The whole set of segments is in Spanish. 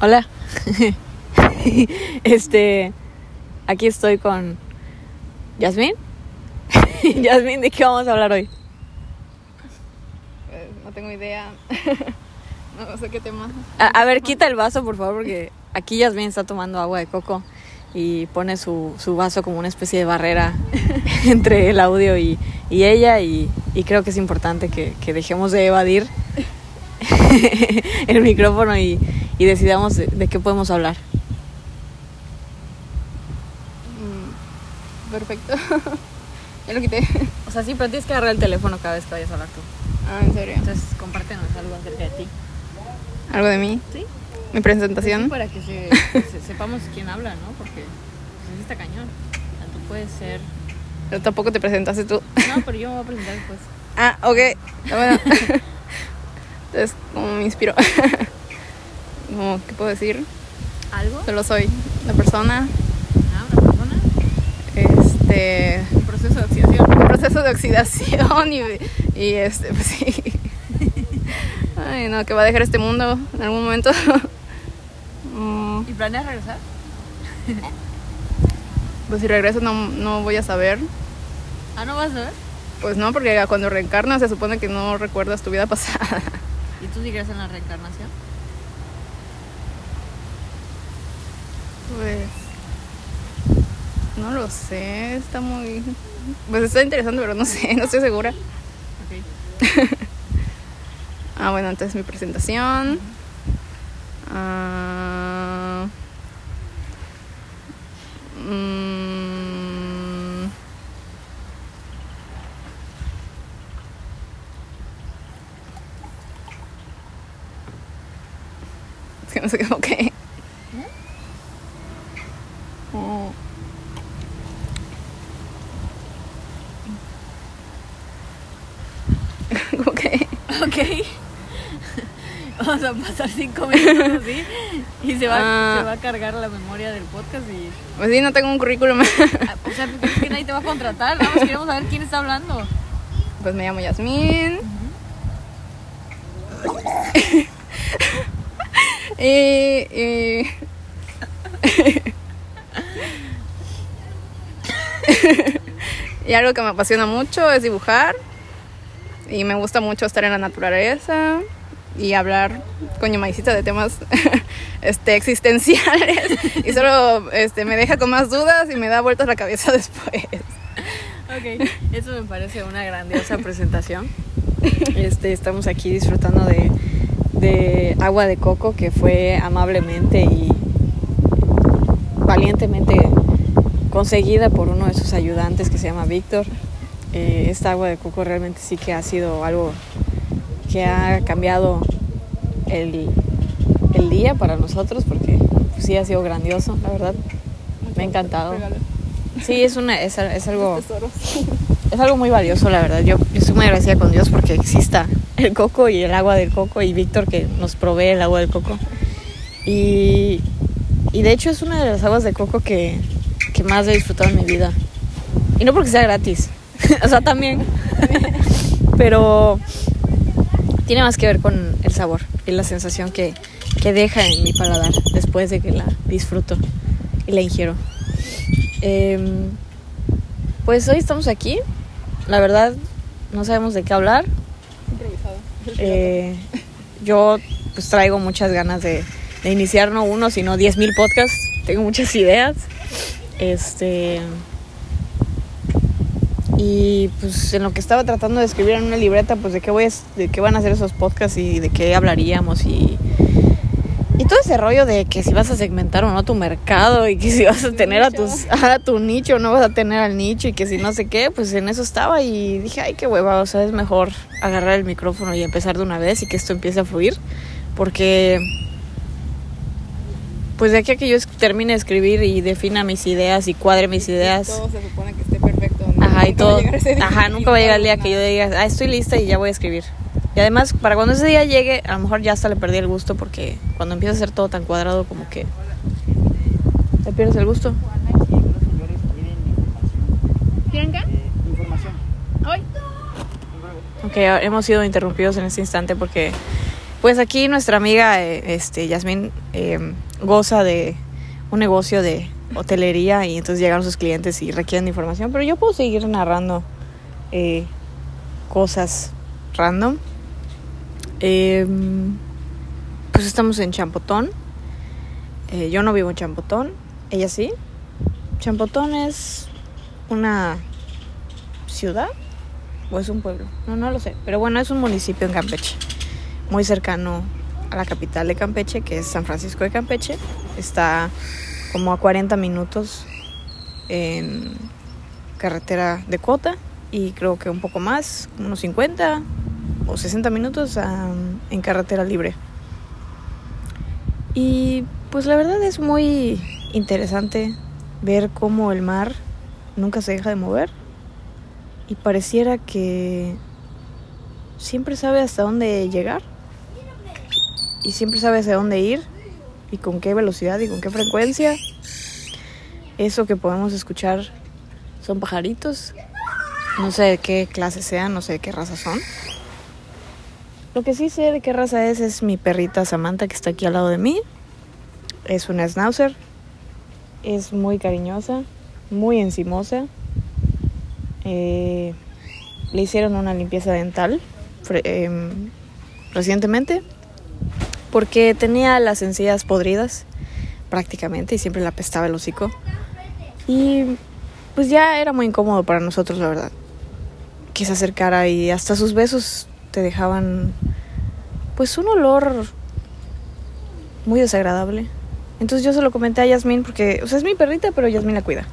Hola. este, aquí estoy con Yasmín. Yasmín, ¿de qué vamos a hablar hoy? Pues, no tengo idea. no sé qué tema. A, a, ver, quita el vaso, por favor, porque aquí Yasmín está tomando agua de coco y pone su, su vaso como una especie de barrera entre el audio y, y ella y, y, creo que es importante que, que dejemos de evadir el micrófono y, y decidamos de, de, qué podemos hablar. Mm, perfecto. ya lo quité. O sea, sí, pero tienes que agarrar el teléfono cada vez que vayas a hablar tú. Ah, ¿en serio? Entonces, compártenos algo acerca de ti. ¿Algo de mí? Sí. ¿Mi presentación? Sí, para que se, se, sepamos quién habla, ¿no? Porque pues, está cañón. O sea, tú puedes ser... Pero tampoco te presentaste tú. No, pero yo me voy a presentar después. ah, ok. Bueno. Entonces, ¿cómo me inspiro? Como, ¿Qué puedo decir? ¿Algo? Solo soy la persona. Ah, una persona. Este. Un proceso de oxidación. Un proceso de oxidación y, y este, pues sí. Ay, no, que va a dejar este mundo en algún momento. mm. ¿Y planeas regresar? pues si regreso no, no voy a saber. ¿Ah, no vas a ver? Pues no, porque cuando reencarnas se supone que no recuerdas tu vida pasada. ¿Y tú sí crees en la reencarnación? Pues. No lo sé, está muy. Pues está interesante, pero no sé, no estoy segura. Ok. ah, bueno, entonces mi presentación. Ah, mm, es que no sé cómo que. Oh. ¿Cómo que? Ok. Vamos a pasar cinco minutos así y se va, Ah. se va a cargar la memoria del podcast y... Pues sí, no tengo un currículum. Ah, O sea, porque es que nadie te va a contratar, más queremos saber quién está hablando. Pues me llamo Yasmín. y, y- y algo que me apasiona mucho es dibujar. Y me gusta mucho estar en la naturaleza y hablar con Yamaicita de temas este, existenciales. y solo este, me deja con más dudas y me da vueltas la cabeza después. Ok, eso me parece una grandiosa presentación. Este, estamos aquí disfrutando de, de agua de coco que fue amablemente y valientemente conseguida por uno de sus ayudantes que se llama Víctor. Eh, esta agua de coco realmente sí que ha sido algo que ha cambiado el, el día para nosotros porque pues, sí ha sido grandioso, la verdad. Me ha encantado. Sí, es, una, es, es algo es algo muy valioso, la verdad. Yo, yo estoy muy agradecida con Dios porque exista el coco y el agua del coco y Víctor que nos provee el agua del coco. Y, y de hecho es una de las aguas de coco que, que más he disfrutado en mi vida. Y no porque sea gratis, o sea, también. Pero tiene más que ver con el sabor y la sensación que, que deja en mi paladar después de que la disfruto y la ingiero. Em, pues hoy estamos aquí. La verdad, no sabemos de qué hablar. Eh, yo pues traigo muchas ganas de, de iniciar no uno, sino diez mil podcasts. Tengo muchas ideas. Este. Y pues en lo que estaba tratando de escribir en una libreta, pues de qué voy a- de qué van a ser esos podcasts y de qué hablaríamos y y todo ese rollo de que si vas a segmentar o no tu mercado y que si vas a tener a tus a tu nicho o no vas a tener al nicho y que si no sé qué, pues en eso estaba y dije, ay, qué hueva, o sea, es mejor agarrar el micrófono y empezar de una vez y que esto empiece a fluir, porque pues de aquí a que yo termine de escribir y defina mis ideas y cuadre mis ideas, Todo se supone que esté perfecto. ¿no? ajá, y Nunca todo, ajá, nunca va a llegar el día que yo diga, ah, estoy lista y ya voy a escribir. Y además, para cuando ese día llegue, a lo mejor ya hasta le perdí el gusto porque cuando empieza a ser todo tan cuadrado como que le pierdes el gusto. ¿Quieren qué? información. Hoy. Ok, hemos sido interrumpidos en este instante porque Pues aquí nuestra amiga eh, este, Yasmín eh, goza de un negocio de hotelería y entonces llegan sus clientes y requieren información, pero yo puedo seguir narrando eh, cosas random. Em, pues estamos en Champotón. Eh, yo no vivo en Champotón, ella sí. Champotón es una ciudad o es un pueblo, no, no lo sé, pero bueno, es un municipio en Campeche, muy cercano a la capital de Campeche, que es San Francisco de Campeche. Está como a 40 minutos en carretera de cuota y creo que un poco más, unos 50 o 60 minutos um, en carretera libre. Y pues la verdad es muy interesante ver cómo el mar nunca se deja de mover y pareciera que siempre sabe hasta dónde llegar y siempre sabe hacia dónde ir y con qué velocidad y con qué frecuencia. Eso que podemos escuchar son pajaritos. No sé de qué clase sean, no sé de qué raza son. Lo que sí sé de qué raza es es mi perrita Samantha que está aquí al lado de mí. Es una schnauzer. Es muy cariñosa, muy encimosa. Eh, le hicieron una limpieza dental eh, recientemente porque tenía las encías podridas prácticamente y siempre le apestaba el hocico. Y pues ya era muy incómodo para nosotros, la verdad. Que se acercara y hasta sus besos te dejaban pues un olor muy desagradable. Entonces yo se lo comenté a Yasmín porque, o sea, es mi perrita, pero Yasmín la cuida.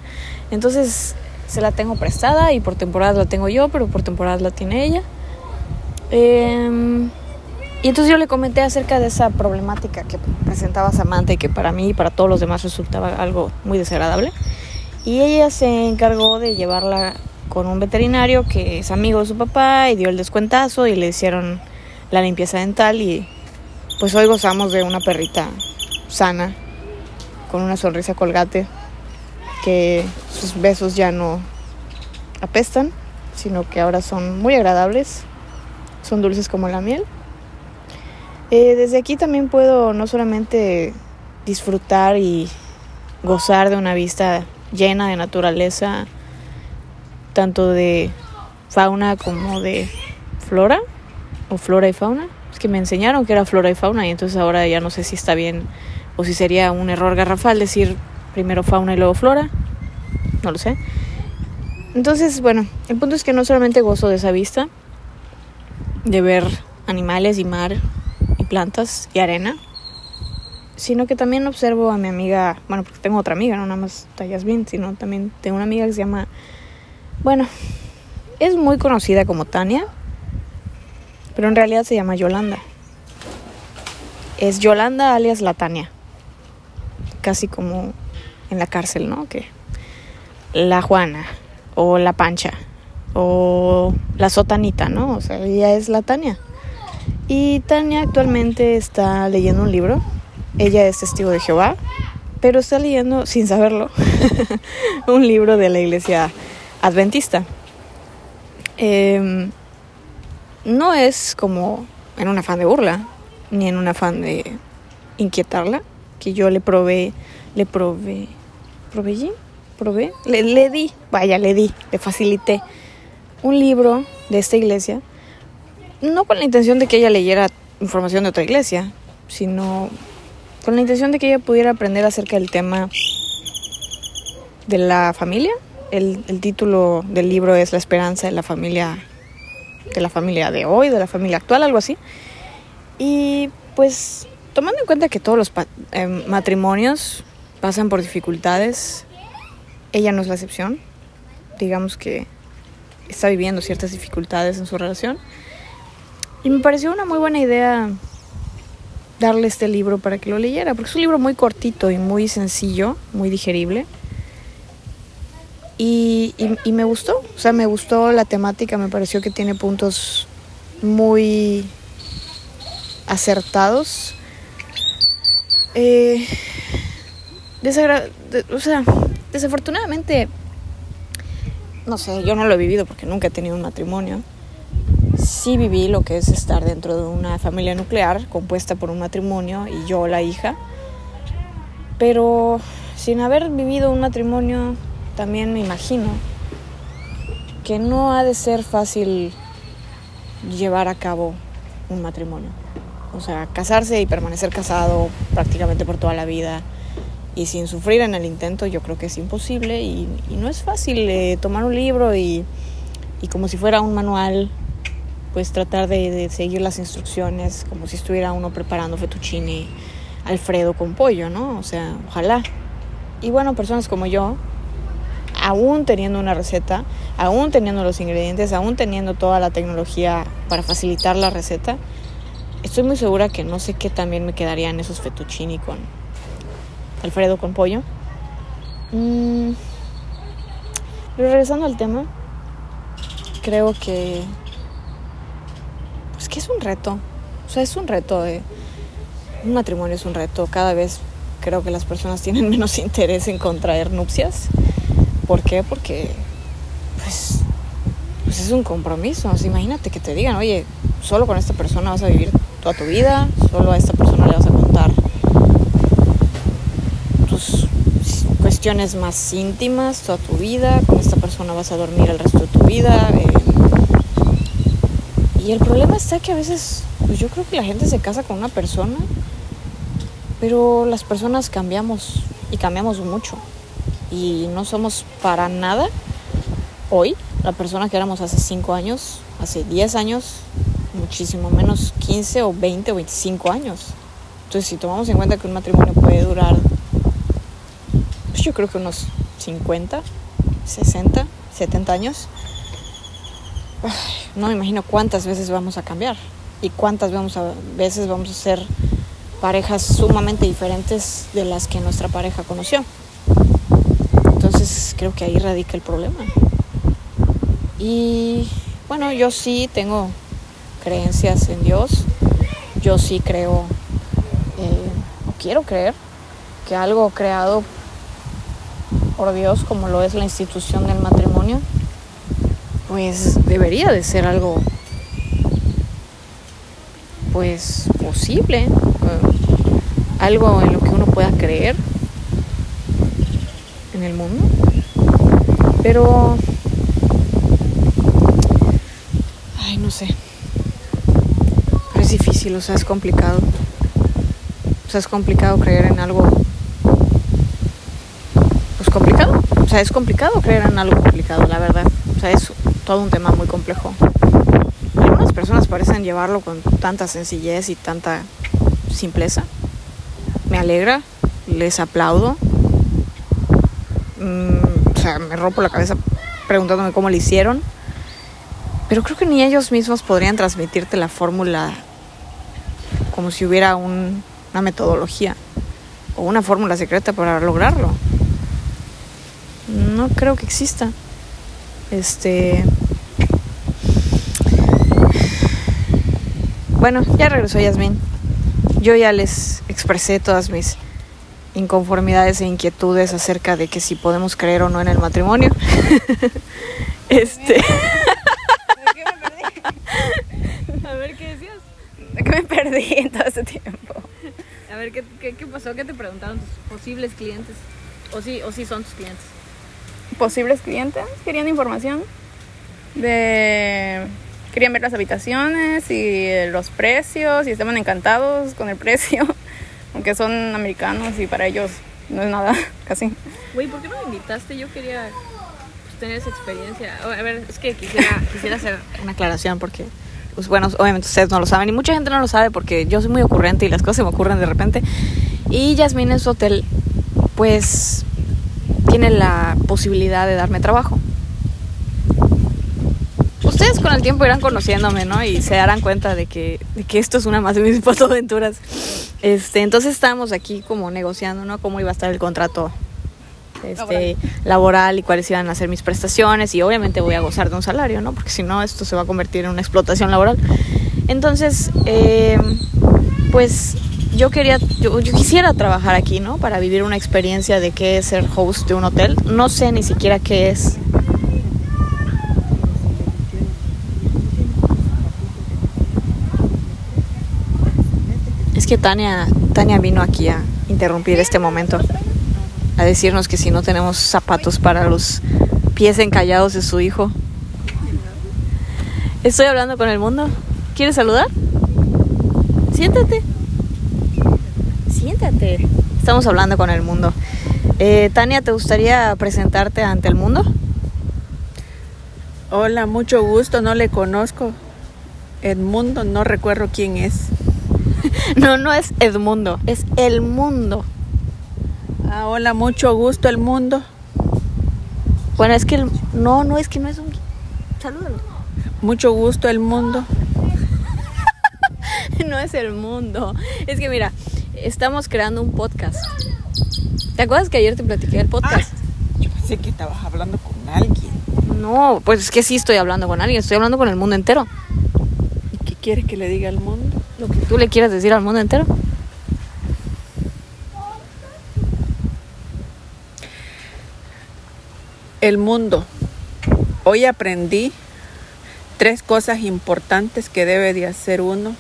Entonces se la tengo prestada y por temporadas la tengo yo, pero por temporadas la tiene ella. Eh, y entonces yo le comenté acerca de esa problemática que presentaba Samantha y que para mí y para todos los demás resultaba algo muy desagradable. Y ella se encargó de llevarla con un veterinario que es amigo de su papá y dio el descuentazo y le hicieron la limpieza dental y pues hoy gozamos de una perrita sana, con una sonrisa colgate, que sus besos ya no apestan, sino que ahora son muy agradables, son dulces como la miel. Eh, desde aquí también puedo no solamente disfrutar y gozar de una vista llena de naturaleza, tanto de fauna como de flora, o flora y fauna. Es que me enseñaron que era flora y fauna y entonces ahora ya no sé si está bien o si sería un error garrafal decir primero fauna y luego flora. No lo sé. Entonces, bueno, el punto es que no solamente gozo de esa vista, de ver animales y mar plantas y arena, sino que también observo a mi amiga, bueno, porque tengo otra amiga, no nada más bien, sino también tengo una amiga que se llama, bueno, es muy conocida como Tania, pero en realidad se llama Yolanda. Es Yolanda alias la Tania, casi como en la cárcel, ¿no? Que la Juana o la Pancha o la Sotanita, ¿no? O sea, ella es la Tania. Y Tania actualmente está leyendo un libro. Ella es testigo de Jehová, pero está leyendo, sin saberlo, un libro de la iglesia adventista. Eh, no es como en un afán de burla, ni en un afán de inquietarla, que yo le probé, le probé, proveí, probé, le, le di, vaya, le di, le facilité un libro de esta iglesia no con la intención de que ella leyera información de otra iglesia, sino con la intención de que ella pudiera aprender acerca del tema de la familia. El, título del libro es La esperanza de la familia, de la familia de hoy, de la familia actual, algo así. Y pues tomando en cuenta que todos los em, matrimonios pasan por dificultades, ella no es la excepción. Digamos que está viviendo ciertas dificultades en su relación. Y me pareció una muy buena idea darle este libro para que lo leyera, porque es un libro muy cortito y muy sencillo, muy digerible. Y, y, me gustó, o sea, me gustó la temática, me pareció que tiene puntos muy acertados. Eh, o sea, desafortunadamente, no sé, yo no lo he vivido porque nunca he tenido un matrimonio sí viví lo que es estar dentro de una familia nuclear compuesta por un matrimonio y yo la hija. Pero sin haber vivido un matrimonio, también me imagino que no ha de ser fácil llevar a cabo un matrimonio. O sea, casarse y permanecer casado prácticamente por toda la vida y sin sufrir en el intento, yo creo que es imposible y, no es fácil eh, tomar un libro y, y, como si fuera un manual, pues tratar de, de, seguir las instrucciones como si estuviera uno preparando fettuccine Alfredo con pollo, ¿no? O sea, ojalá. Y bueno, personas como yo, aún teniendo una receta, aún teniendo los ingredientes, aún teniendo toda la tecnología para facilitar la receta, estoy muy segura que no sé qué también me quedarían esos fettuccini con Alfredo con pollo. Mm, pero regresando al tema, creo que es un reto. O sea, es un reto. De, un matrimonio es un reto. Cada vez creo que las personas tienen menos interés en contraer nupcias. ¿Por qué? Porque pues, pues es un compromiso. imagínate que te digan, oye, solo con esta persona vas a vivir toda tu vida, solo a esta persona le vas a contar tus cuestiones más íntimas, toda tu vida, con esta persona vas a dormir el resto de tu vida. Eh. Y el problema está que a veces, pues yo creo que la gente se casa con una persona, pero las personas cambiamos y cambiamos mucho. Y no somos para nada hoy la persona que éramos hace 5 años, hace 10 años, muchísimo menos 15 o 20 o 25 años. Entonces, si tomamos en cuenta que un matrimonio puede durar, pues yo creo que unos 50, 60, 70 años, no me imagino cuántas veces vamos a cambiar y cuántas vamos a, veces vamos a ser parejas sumamente diferentes de las que nuestra pareja conoció. Entonces creo que ahí radica el problema. Y bueno, yo sí tengo creencias en Dios. Yo sí creo, eh, o quiero creer, que algo creado por Dios, como lo es la institución del matrimonio, pues debería de ser algo, pues posible, eh, algo en lo que uno pueda creer en el mundo. Pero, ay, no sé es difícil, o sea, es complicado. O sea, es complicado creer en algo. Pues complicado. O sea, es complicado creer en algo complicado, la verdad. O sea, es todo un tema muy complejo. Algunas personas parecen llevarlo con tanta sencillez y tanta simpleza. Me alegra, les aplaudo. Mm, o sea, me rompo la cabeza preguntándome cómo lo hicieron. Pero creo que ni ellos mismos podrían transmitirte la fórmula como si hubiera una metodología o una fórmula secreta para lograrlo. No creo que exista. Este. Bueno, ya regresó Yasmin. Yo ya les expresé todas mis inconformidades e inquietudes acerca de que si podemos creer o no en el matrimonio. este. A ver qué decías que me perdí en todo ese tiempo. A ver, ¿qué, qué, pasó? ¿Qué te preguntaron tus posibles clientes? ¿O sí, ¿O sí son tus clientes? Posibles clientes querían información de... Querían ver las habitaciones y los precios y estaban encantados con el precio, aunque son americanos y para ellos no es nada, casi. Güey, ¿por qué no me invitaste? Yo quería pues, tener esa experiencia. A ver, es que quisiera, quisiera hacer una aclaración porque pues bueno, obviamente ustedes no lo saben y mucha gente no lo sabe porque yo soy muy ocurrente y las cosas se me ocurren de repente. Y Yasmin en su hotel, pues tiene la posibilidad de darme trabajo. Ustedes con el tiempo irán conociéndome, ¿no? Y se darán cuenta de que, de que esto es una más de mis fotoaventuras. Este, entonces estábamos aquí como negociando, ¿no? Cómo iba a estar el contrato este, laboral y cuáles iban a ser mis prestaciones y obviamente voy a gozar de un salario, ¿no? Porque si no, esto se va a convertir en una explotación laboral. Entonces, eh, pues yo quería, yo, quisiera trabajar aquí, ¿no? Para vivir una experiencia de qué es ser host de un hotel. No sé ni siquiera qué es. Que Tania, Tania vino aquí a interrumpir este momento, a decirnos que si no tenemos zapatos para los pies encallados de su hijo. Estoy hablando con el mundo. ¿Quieres saludar? Siéntate. Siéntate. Estamos hablando con el mundo. Eh, Tania, ¿te gustaría presentarte ante el mundo? Hola, mucho gusto, no le conozco. Edmundo, no recuerdo quién es. no, no es Edmundo, es el mundo. Ah, hola, mucho gusto, el mundo. Bueno, es que el... no, no es que no es un salúdalo. Mucho gusto, el mundo. no es el mundo. Es que mira, estamos creando un podcast. ¿Te acuerdas que ayer te platiqué del podcast? Ah, yo pensé que estabas hablando con alguien. No, pues es que sí estoy hablando con alguien, estoy hablando con el mundo entero. ¿Y qué quieres que le diga al mundo? Que tú le quieras decir al mundo entero. El mundo. Hoy aprendí tres cosas importantes que debe de hacer uno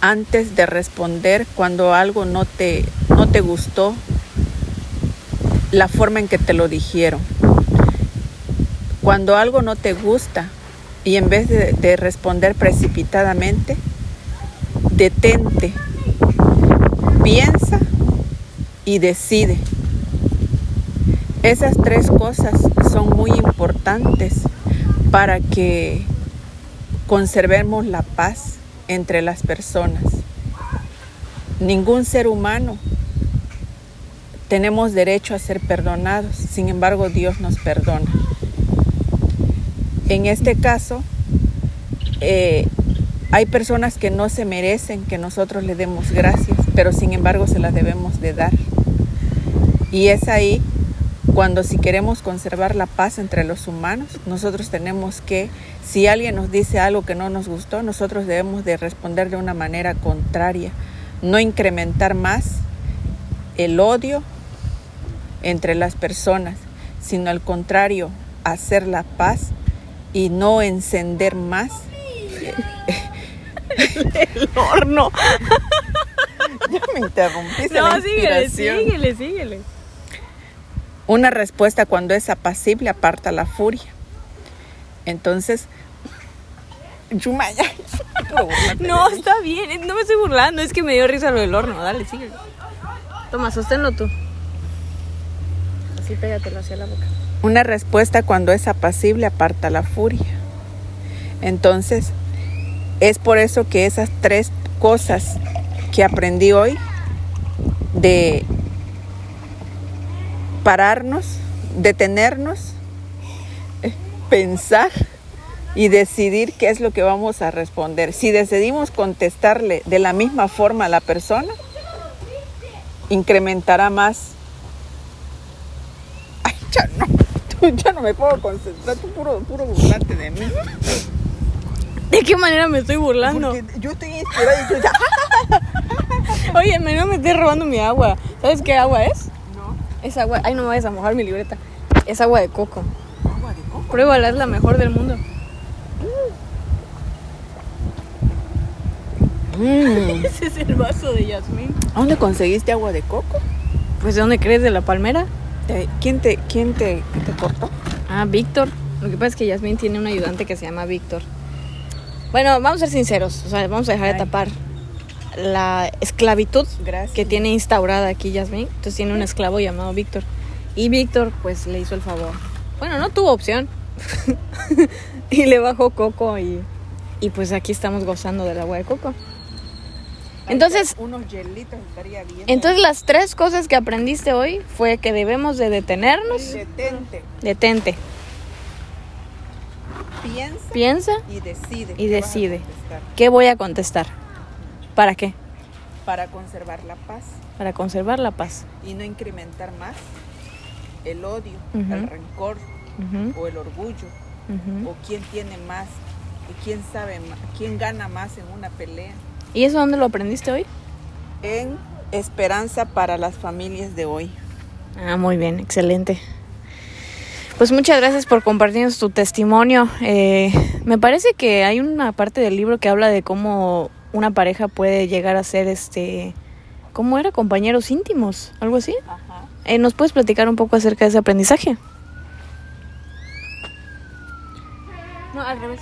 antes de responder cuando algo no te, no te gustó, la forma en que te lo dijeron. Cuando algo no te gusta y en vez de responder precipitadamente, detente, piensa y decide. Esas tres cosas son muy importantes para que conservemos la paz entre las personas. Ningún ser humano tenemos derecho a ser perdonados, sin embargo Dios nos perdona. En este caso, eh, hay personas que no se merecen que nosotros le demos gracias, pero sin embargo se las debemos de dar. Y es ahí cuando si queremos conservar la paz entre los humanos, nosotros tenemos que, si alguien nos dice algo que no nos gustó, nosotros debemos de responder de una manera contraria, no incrementar más el odio entre las personas, sino al contrario, hacer la paz y no encender más el horno. ya me interrumpiste. No, síguele, síguele, síguele. Una respuesta cuando es apacible aparta la furia. Entonces, Yumaya. no, está bien, no me estoy burlando, es que me dio risa lo del horno. Dale, síguele. Toma, sosténlo tú. Así pégatelo hacia la boca. Una respuesta cuando es apacible aparta la furia. Entonces, es por eso que esas tres cosas que aprendí hoy de pararnos, detenernos, eh, pensar y decidir qué es lo que vamos a responder. Si decidimos contestarle de la misma forma a la persona, incrementará más. Ay, ya no, ya no me puedo concentrar, tú puro, puro burlarte de mí. ¿De qué manera me estoy burlando? Porque yo estoy inspirada y yo ya... Oye, no me estés robando mi agua. ¿Sabes qué agua es? No. Es agua. Ay, no me vayas a mojar mi libreta. Es agua de coco. Agua de coco. Pruébala, es la mejor del mundo. Mm. Ese es el vaso de Yasmín. ¿Dónde conseguiste agua de coco? Pues, ¿de dónde crees? ¿De la palmera? ¿Quién te, quién te, te cortó? Ah, Víctor. Lo que pasa es que Yasmín tiene un ayudante que se llama Víctor. Bueno, vamos a ser sinceros. O sea, vamos a dejar de tapar la esclavitud Gracias. que tiene instaurada aquí Yasmín. Entonces tiene un esclavo llamado Víctor. Y Víctor, pues, le hizo el favor. Bueno, no tuvo opción. y le bajó coco y, y pues aquí estamos gozando del agua de coco. Entonces, Unos hielitos estaría bien. entonces las tres cosas que aprendiste hoy fue que debemos de detenernos. Detente, Detente. Piensa Piensa y decide. y qué vas a decide. contestar ¿Qué voy a contestar? ¿Para qué? Para conservar la paz Para conservar la paz. y no incrementar más el odio, el rencor o el orgullo o quién tiene más y quién sabe más, quién gana más en una pelea. ¿Y eso dónde lo aprendiste hoy? En esperanza para las familias de hoy. Ah, muy bien, excelente. Pues muchas gracias por compartirnos tu testimonio. Eh, me parece que hay una parte del libro que habla de cómo una pareja puede llegar a ser este, ¿cómo era? Compañeros íntimos, algo así. Eh, ¿Nos puedes platicar un poco acerca de ese aprendizaje? No, al revés.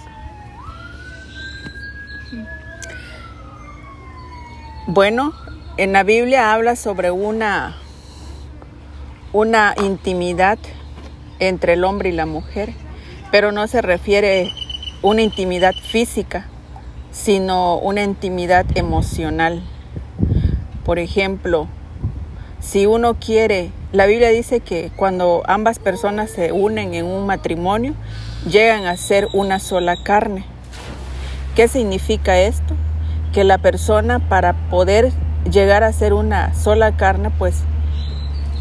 Bueno, en la Biblia habla sobre una, una intimidad entre el hombre y la mujer, pero no se refiere una intimidad física, sino una intimidad emocional. Por ejemplo, si uno quiere, la Biblia dice que cuando ambas personas se unen en un matrimonio, llegan a ser una sola carne. ¿Qué significa esto? que la persona para poder llegar a ser una sola carne, pues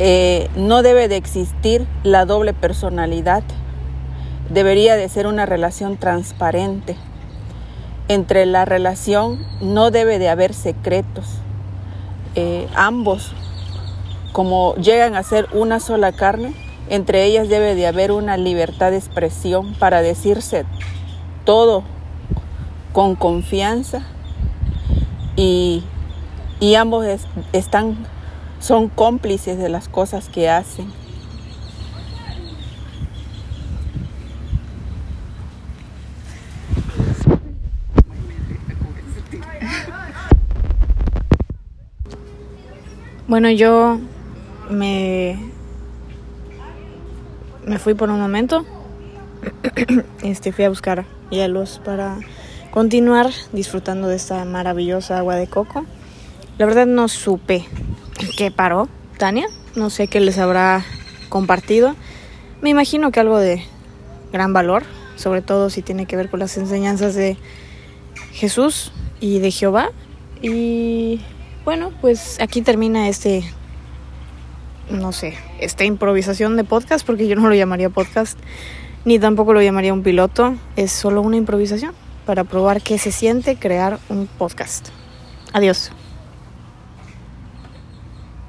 eh, no debe de existir la doble personalidad. Debería de ser una relación transparente. Entre la relación no debe de haber secretos. Eh, ambos, como llegan a ser una sola carne, entre ellas debe de haber una libertad de expresión para decirse todo con confianza y, ambos están, son cómplices de las cosas que hacen. Bueno, yo me, me fui por un momento. Este, fui a buscar hielos para continuar disfrutando de esta maravillosa agua de coco. La verdad no supe qué paró Tania, no sé qué les habrá compartido. Me imagino que algo de gran valor, sobre todo si tiene que ver con las enseñanzas de Jesús y de Jehová. Y bueno, pues aquí termina este, no sé, esta improvisación de podcast, porque yo no lo llamaría podcast, ni tampoco lo llamaría un piloto, es solo una improvisación para probar qué se siente crear un podcast. Adiós.